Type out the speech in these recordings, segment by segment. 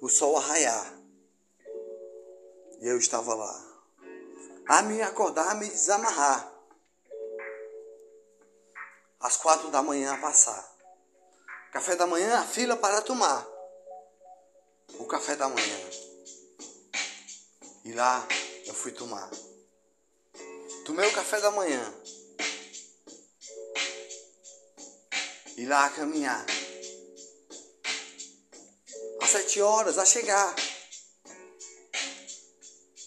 o sol a raiar. E eu estava lá. A me acordar, a me desamarrar. Às quatro da manhã a passar. Café da manhã, a fila para tomar. O café da manhã. E lá eu fui tomar. Tomei o café da manhã. E lá a caminhar. Sete horas a chegar.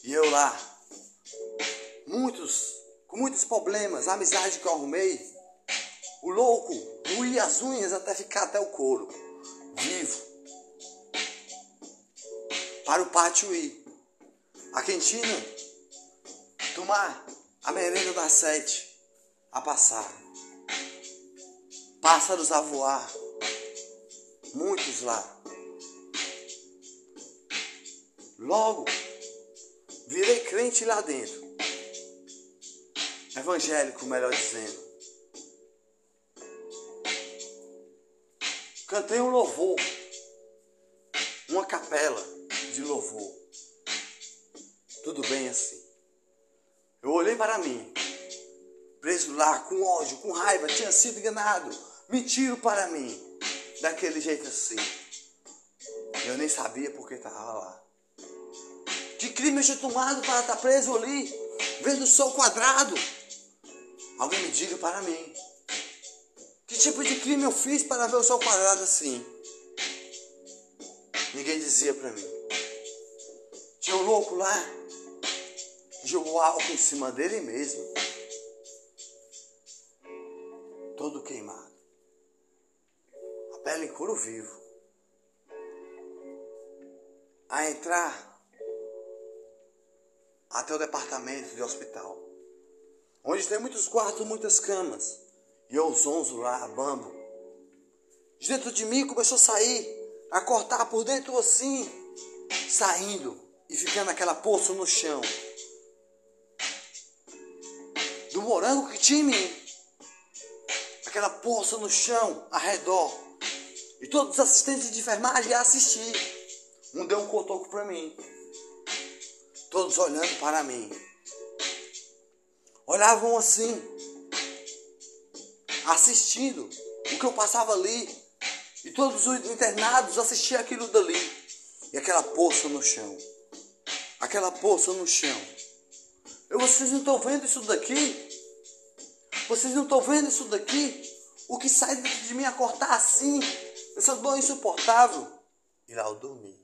E eu lá. Muitos, com muitos problemas, a amizade que eu arrumei. O louco doía as unhas até ficar até o couro. Vivo. Para o pátio ir. A quentina. Tomar a merenda das sete. A passar. Pássaros a voar. Muitos lá. Logo, virei crente lá dentro. Evangélico, melhor dizendo. Cantei um louvor, uma capela de louvor. Tudo bem assim. Eu olhei para mim, preso lá com ódio, com raiva, tinha sido enganado. Mentiram para mim, daquele jeito assim. Eu nem sabia porque estava lá. Que crime tomado para estar preso ali, vendo o sol quadrado? Alguém me diga para mim. Que tipo de crime eu fiz para ver o sol quadrado assim? Ninguém dizia para mim. Tinha um louco lá, jogou álcool em cima dele mesmo. Todo queimado. A pele em couro vivo. A entrar até o departamento de hospital. Onde tem muitos quartos, muitas camas. E eu zonzo lá, bambo. De dentro de mim começou a sair, a cortar por dentro assim, saindo e ficando aquela poça no chão. Do morango que tinha em mim. Aquela poça no chão, ao redor. E todos os assistentes de enfermagem a assistir. Um deu um cotoco para mim. Todos olhando para mim. Olhavam assim assistindo o que eu passava ali. E todos os internados assistiam aquilo dali. E aquela poça no chão. Aquela poça no chão. Eu, vocês não estão vendo isso daqui? Vocês não estão vendo isso daqui? O que sai de mim a cortar assim, essa dor insuportável. E lá eu dormi.